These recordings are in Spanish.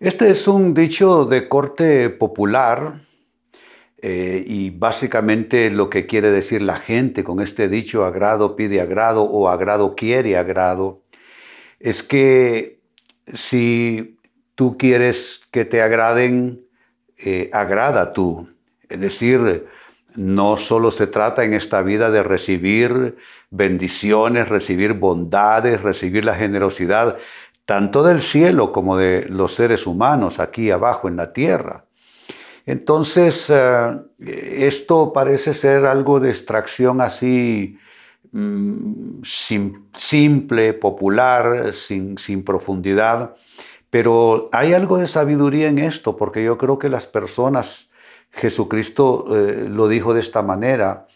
Este es un dicho de corte popular eh, y básicamente lo que quiere decir la gente con este dicho agrado pide agrado o agrado quiere agrado es que si tú quieres que te agraden, eh, agrada tú. Es decir, no solo se trata en esta vida de recibir bendiciones, recibir bondades, recibir la generosidad, tanto del cielo como de los seres humanos aquí abajo en la tierra. Entonces, eh, esto parece ser algo de extracción así mm, simple, popular, sin, profundidad, pero hay algo de sabiduría en esto, porque yo creo que las personas, Jesucristo eh, lo dijo de esta manera,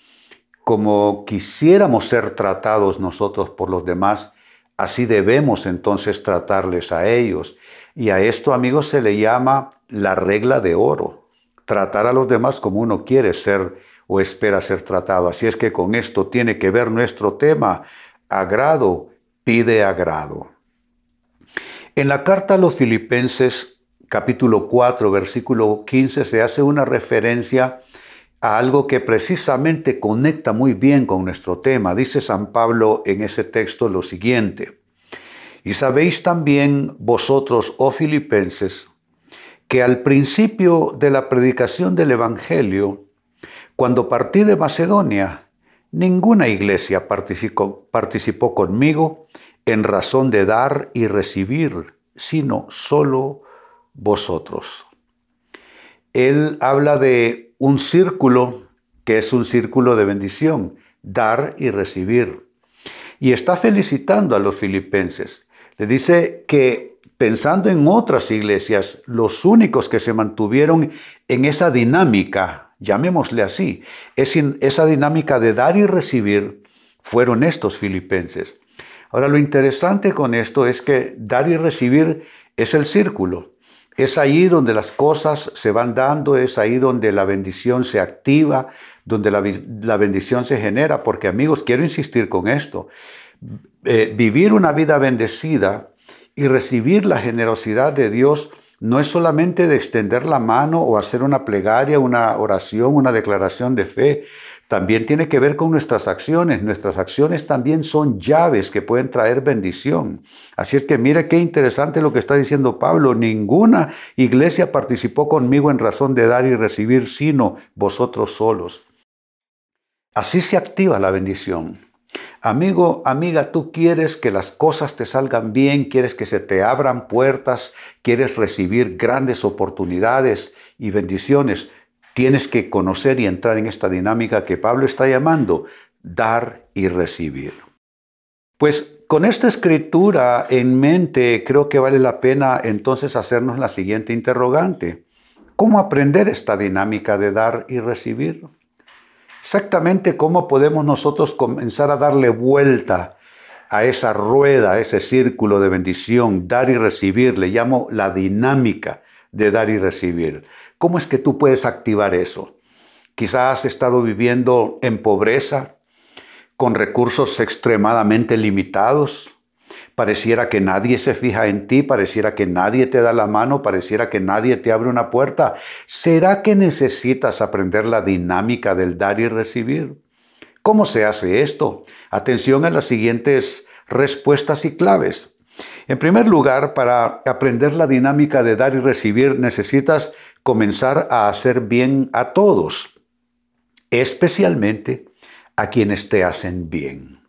como quisiéramos ser tratados nosotros por los demás, Así debemos entonces tratarles a ellos. Y a esto, amigos, se le llama la regla de oro. Tratar a los demás como uno quiere ser o espera ser tratado. Así es que con esto tiene que ver nuestro tema. Agrado pide agrado. En la carta a los filipenses, capítulo 4, versículo 15, se hace una referencia a algo que precisamente conecta muy bien con nuestro tema. Dice San Pablo en ese texto lo siguiente, y sabéis también vosotros, oh filipenses, que al principio de la predicación del Evangelio, cuando partí de Macedonia, ninguna iglesia participó, participó conmigo en razón de dar y recibir, sino solo vosotros. Él habla de un círculo que es un círculo de bendición, dar y recibir. Y está felicitando a los filipenses. Le dice que pensando en otras iglesias, los únicos que se mantuvieron en esa dinámica, llamémosle así, esa dinámica de dar y recibir, fueron estos filipenses. Ahora lo interesante con esto es que dar y recibir es el círculo. Es ahí donde las cosas se van dando, es ahí donde la bendición se activa, donde la, bendición se genera, porque amigos, quiero insistir con esto, eh, vivir una vida bendecida y recibir la generosidad de Dios no es solamente de extender la mano o hacer una plegaria, una oración, una declaración de fe, también tiene que ver con nuestras acciones. Nuestras acciones también son llaves que pueden traer bendición. Así es que mire qué interesante lo que está diciendo Pablo. Ninguna iglesia participó conmigo en razón de dar y recibir, sino vosotros solos. Así se activa la bendición. Amigo, amiga, tú quieres que las cosas te salgan bien, quieres que se te abran puertas, quieres recibir grandes oportunidades y bendiciones. Tienes que conocer y entrar en esta dinámica que Pablo está llamando dar y recibir. Pues con esta escritura en mente creo que vale la pena entonces hacernos la siguiente interrogante. ¿Cómo aprender esta dinámica de dar y recibir? Exactamente cómo podemos nosotros comenzar a darle vuelta a esa rueda, a ese círculo de bendición, dar y recibir, le llamo la dinámica de dar y recibir. ¿Cómo es que tú puedes activar eso? Quizás has estado viviendo en pobreza, con recursos extremadamente limitados. Pareciera que nadie se fija en ti, pareciera que nadie te da la mano, pareciera que nadie te abre una puerta. ¿Será que necesitas aprender la dinámica del dar y recibir? ¿Cómo se hace esto? Atención a las siguientes respuestas y claves. En primer lugar, para aprender la dinámica de dar y recibir necesitas comenzar a hacer bien a todos, especialmente a quienes te hacen bien.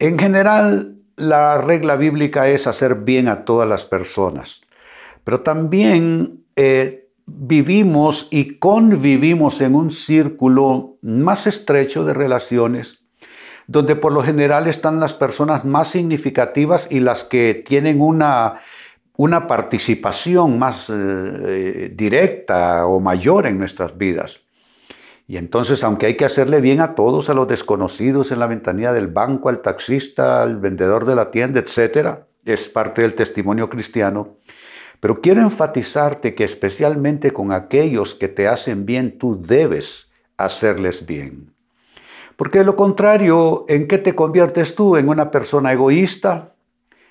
En general, la regla bíblica es hacer bien a todas las personas, pero también eh, vivimos y convivimos en un círculo más estrecho de relaciones donde por lo general están las personas más significativas y las que tienen una una participación más eh, directa o mayor en nuestras vidas. Y entonces, aunque hay que hacerle bien a todos, a los desconocidos en la ventanilla del banco, al taxista, al vendedor de la tienda, etcétera, es parte del testimonio cristiano. Pero quiero enfatizarte que especialmente con aquellos que te hacen bien, tú debes hacerles bien. Porque de lo contrario, ¿en qué te conviertes tú? ¿En una persona egoísta,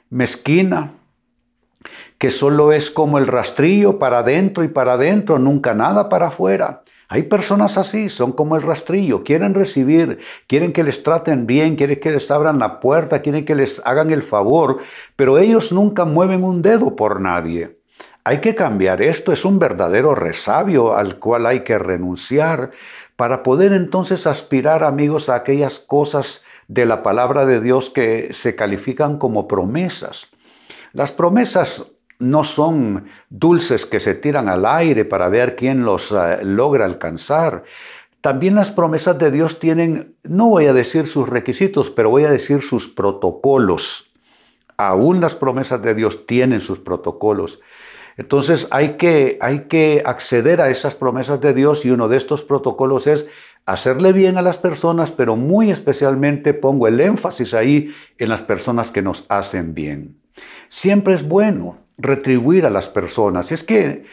mezquina, que solo es como el rastrillo para adentro y para adentro, nunca nada para afuera? Hay personas así, son como el rastrillo, quieren recibir, quieren que les traten bien, quieren que les abran la puerta, quieren que les hagan el favor, pero ellos nunca mueven un dedo por nadie. Hay que cambiar esto, es un verdadero resabio al cual hay que renunciar para poder entonces aspirar, amigos, a aquellas cosas de la palabra de Dios que se califican como promesas. Las promesas no son dulces que se tiran al aire para ver quién los eh, logra alcanzar. También las promesas de Dios tienen, no voy a decir sus requisitos, pero voy a decir sus protocolos. Aún las promesas de Dios tienen sus protocolos. Entonces hay que, hay que acceder a esas promesas de Dios y uno de estos protocolos es hacerle bien a las personas, pero muy especialmente pongo el énfasis ahí en las personas que nos hacen bien. Siempre es bueno retribuir a las personas. Es que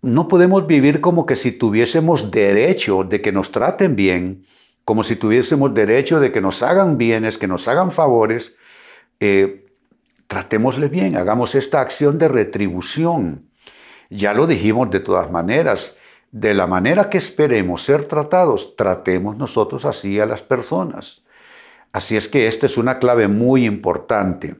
no podemos vivir como que si tuviésemos derecho de que nos traten bien, como si tuviésemos derecho de que nos hagan bienes, que nos hagan favores. Eh, tratémosle bien, hagamos esta acción de retribución. Ya lo dijimos de todas maneras, de la manera que esperemos ser tratados, tratemos nosotros así a las personas. Así es que esta es una clave muy importante.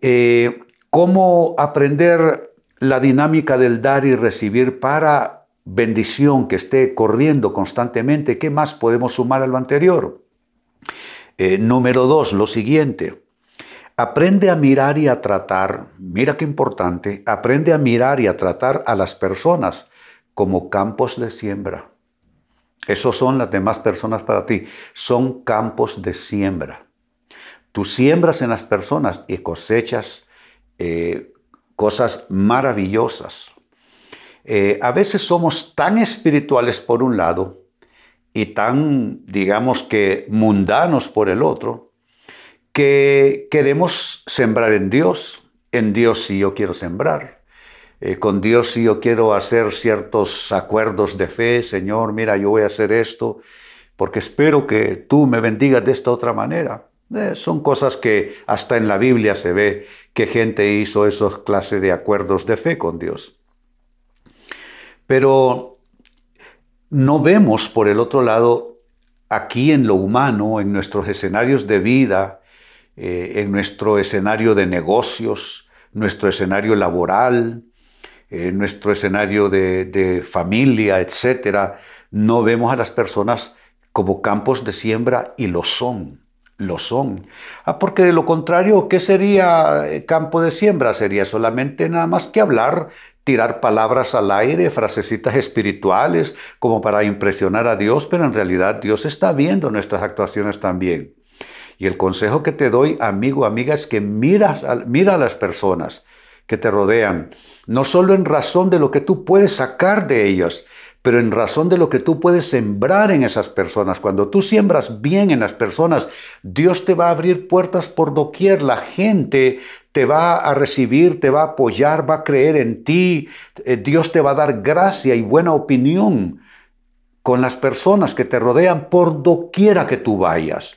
Eh, cómo aprender la dinámica del dar y recibir para bendición que esté corriendo constantemente. ¿Qué más podemos sumar a lo anterior? Eh, número dos, lo siguiente. Aprende a mirar y a tratar, mira qué importante, aprende a mirar y a tratar a las personas como campos de siembra. Esos son las demás personas para ti, son campos de siembra. Tú siembras en las personas y cosechas eh, cosas maravillosas. Eh, a veces somos tan espirituales por un lado y tan, digamos que, mundanos por el otro, que queremos sembrar en Dios. En Dios sí yo quiero sembrar. Eh, con Dios sí yo quiero hacer ciertos acuerdos de fe. Señor, mira, yo voy a hacer esto porque espero que tú me bendigas de esta otra manera. son cosas que hasta en la Biblia se ve que gente hizo esos clases de acuerdos de fe con Dios. Pero no vemos, por el otro lado, aquí en lo humano, en nuestros escenarios de vida, eh, en nuestro escenario de negocios, nuestro escenario laboral, en eh, nuestro escenario de, de familia, etc., no vemos a las personas como campos de siembra y lo son lo son. Ah, porque de lo contrario, ¿qué sería eh, campo de siembra? Sería solamente nada más que hablar, tirar palabras al aire, frasecitas espirituales, como para impresionar a Dios, pero en realidad Dios está viendo nuestras actuaciones también. Y el consejo que te doy, amigo, amiga, es que miras, mira a las personas que te rodean, no solo en razón de lo que tú puedes sacar de ellas, pero en razón de lo que tú puedes sembrar en esas personas. Cuando tú siembras bien en las personas, Dios te va a abrir puertas por doquier. La gente te va a recibir, te va a apoyar, va a creer en ti. Eh, Dios te va a dar gracia y buena opinión con las personas que te rodean por doquiera que tú vayas.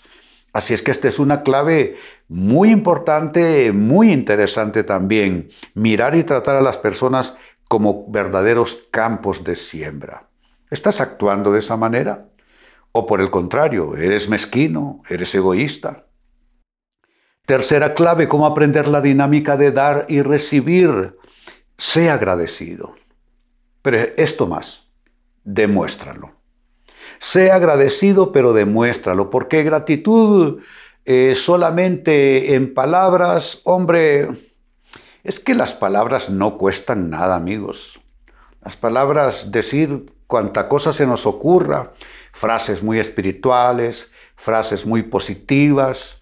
Así es que esta es una clave muy importante, muy interesante también. Mirar y tratar a las personas como verdaderos campos de siembra. ¿Estás actuando de esa manera? ¿O por el contrario, eres mezquino, eres egoísta? Tercera clave, cómo aprender la dinámica de dar y recibir. Sé agradecido. Pero esto más, demuéstralo. Sé agradecido, pero demuéstralo, porque gratitud eh, solamente en palabras, hombre, es que las palabras no cuestan nada, amigos. Las palabras, decir cuanta cosa se nos ocurra, frases muy espirituales, frases muy positivas,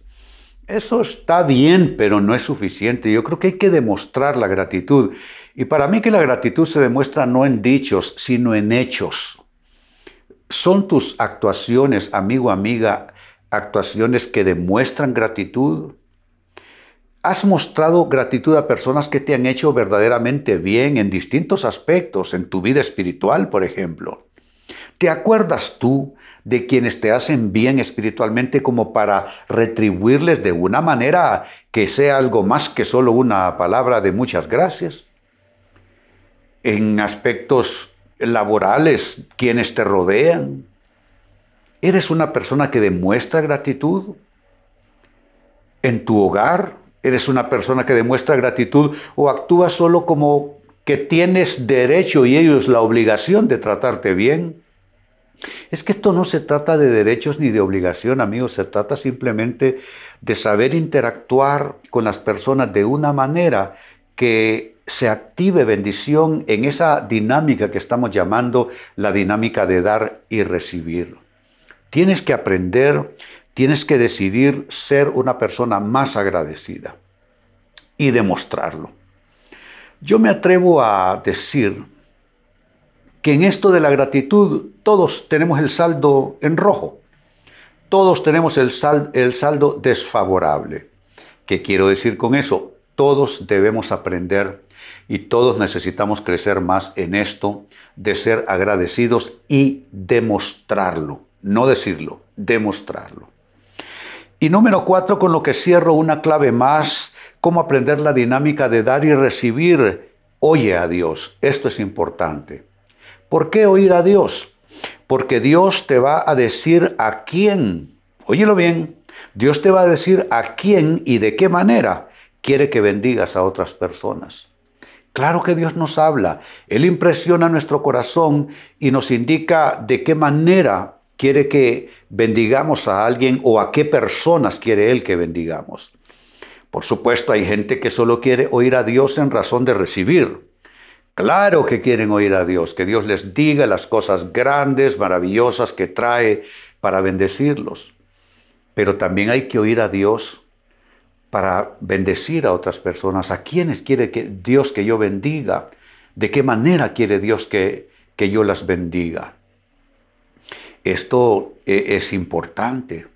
Eso está bien, pero no es suficiente. Yo creo que hay que demostrar la gratitud. Y para mí que la gratitud se demuestra no en dichos, sino en hechos. ¿Son tus actuaciones, amigo, amiga, actuaciones que demuestran gratitud? ¿Has mostrado gratitud a personas que te han hecho verdaderamente bien en distintos aspectos, en tu vida espiritual, por ejemplo? ¿Te acuerdas tú de quienes te hacen bien espiritualmente como para retribuirles de una manera que sea algo más que solo una palabra de muchas gracias? En aspectos laborales, quienes te rodean. ¿Eres una persona que demuestra gratitud? ¿En tu hogar? ¿Eres una persona que demuestra gratitud o actúas solo como que tienes derecho y ellos la obligación de tratarte bien? Es que esto no se trata de derechos ni de obligación, amigos, se trata simplemente de saber interactuar con las personas de una manera que se active bendición en esa dinámica que estamos llamando la dinámica de dar y recibir. Tienes que aprender, tienes que decidir ser una persona más agradecida y demostrarlo. Yo me atrevo a decir que en esto de la gratitud todos tenemos el saldo en rojo. Todos tenemos el, el saldo desfavorable. ¿Qué quiero decir con eso? Todos debemos aprender y todos necesitamos crecer más en esto de ser agradecidos y demostrarlo. No decirlo, demostrarlo. Y número cuatro, con lo que cierro una clave más, cómo aprender la dinámica de dar y recibir. Oye a Dios, esto es importante. ¿Por qué oír a Dios? Porque Dios te va a decir a quién, óyelo bien, Dios te va a decir a quién y de qué manera quiere que bendigas a otras personas. Claro que Dios nos habla, Él impresiona nuestro corazón y nos indica de qué manera quiere que bendigamos a alguien o a qué personas quiere Él que bendigamos. Por supuesto, hay gente que solo quiere oír a Dios en razón de recibir. Claro que quieren oír a Dios, que Dios les diga las cosas grandes, maravillosas que trae para bendecirlos. Pero también hay que oír a Dios para bendecir a otras personas. ¿A quiénes quiere que Dios que yo bendiga? ¿De qué manera quiere Dios que, que yo las bendiga? Esto eh, es importante.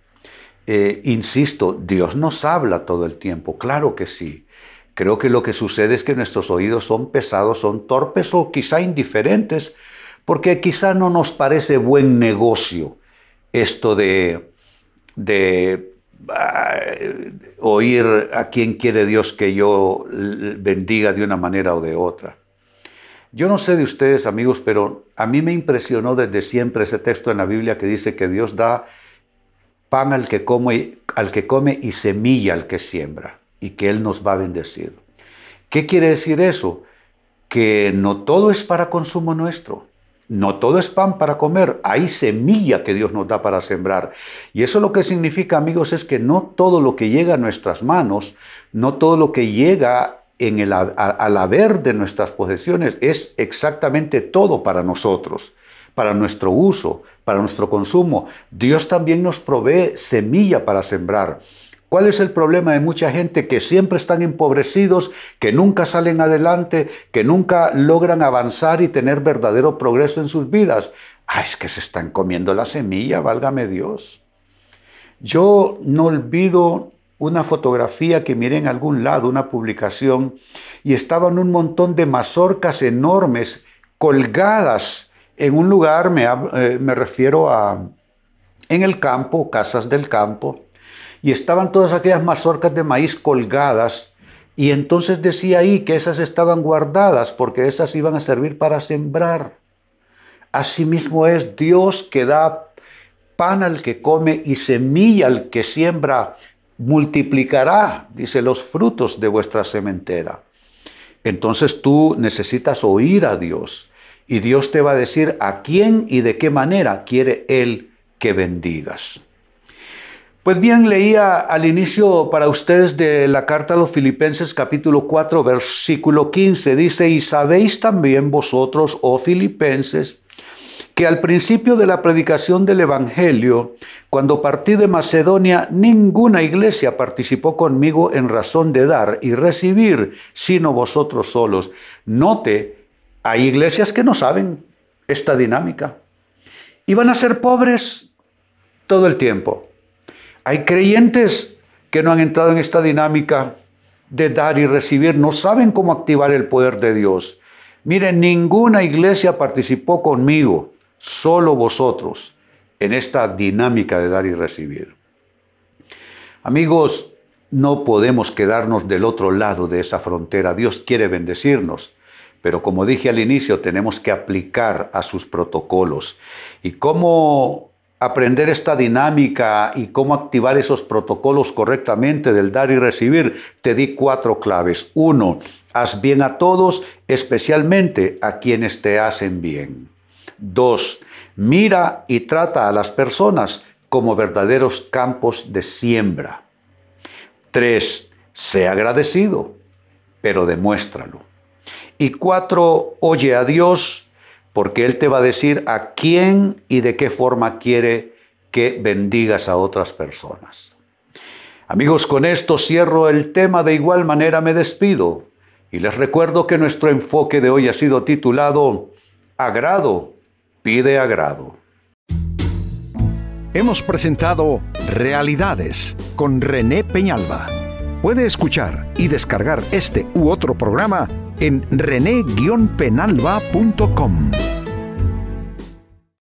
Eh, insisto, Dios nos habla todo el tiempo, claro que sí. Creo que lo que sucede es que nuestros oídos son pesados, son torpes o quizá indiferentes, porque quizá no nos parece buen negocio esto de, ah, oír a quien quiere Dios que yo bendiga de una manera o de otra. Yo no sé de ustedes, amigos, pero a mí me impresionó desde siempre ese texto en la Biblia que dice que Dios da pan al que come, y semilla al que siembra y que Él nos va a bendecir. ¿Qué quiere decir eso? Que no todo es para consumo nuestro. No todo es pan para comer, hay semilla que Dios nos da para sembrar. Y eso lo que significa, amigos, es que no todo lo que llega a nuestras manos, no todo lo que llega al haber de nuestras posesiones es exactamente todo para nosotros, para nuestro uso, para nuestro consumo. Dios también nos provee semilla para sembrar. ¿Cuál es el problema de mucha gente que siempre están empobrecidos, que nunca salen adelante, que nunca logran avanzar y tener verdadero progreso en sus vidas? Ah, es que se están comiendo la semilla, válgame Dios. Yo no olvido una fotografía que miré en algún lado, una publicación, y estaban un montón de mazorcas enormes colgadas en un lugar, me, eh, me refiero a en el campo, casas del campo, y estaban todas aquellas mazorcas de maíz colgadas y entonces decía ahí que esas estaban guardadas porque esas iban a servir para sembrar. Asimismo es Dios que da pan al que come y semilla al que siembra, multiplicará, dice, los frutos de vuestra sementera. Entonces tú necesitas oír a Dios y Dios te va a decir a quién y de qué manera quiere Él que bendigas. Pues bien, leía al inicio para ustedes de la carta a los Filipenses capítulo 4 versículo 15. Dice, y sabéis también vosotros, oh Filipenses, que al principio de la predicación del Evangelio, cuando partí de Macedonia, ninguna iglesia participó conmigo en razón de dar y recibir, sino vosotros solos. Note, hay iglesias que no saben esta dinámica y van a ser pobres todo el tiempo. Hay creyentes que no han entrado en esta dinámica de dar y recibir, no saben cómo activar el poder de Dios. Miren, ninguna iglesia participó conmigo, solo vosotros, en esta dinámica de dar y recibir. Amigos, no podemos quedarnos del otro lado de esa frontera. Dios quiere bendecirnos, pero como dije al inicio, tenemos que aplicar a sus protocolos. ¿Y cómo aprender esta dinámica y cómo activar esos protocolos correctamente del dar y recibir, te di cuatro claves. Uno, haz bien a todos, especialmente a quienes te hacen bien. Dos, mira y trata a las personas como verdaderos campos de siembra. Tres, sé agradecido, pero demuéstralo. Y cuatro, oye a Dios porque Él te va a decir a quién y de qué forma quiere que bendigas a otras personas. Amigos, con esto cierro el tema, de igual manera me despido y les recuerdo que nuestro enfoque de hoy ha sido titulado Agrado, pide agrado. Hemos presentado Realidades con René Peñalba. Puede escuchar y descargar este u otro programa en rene-penalba.com.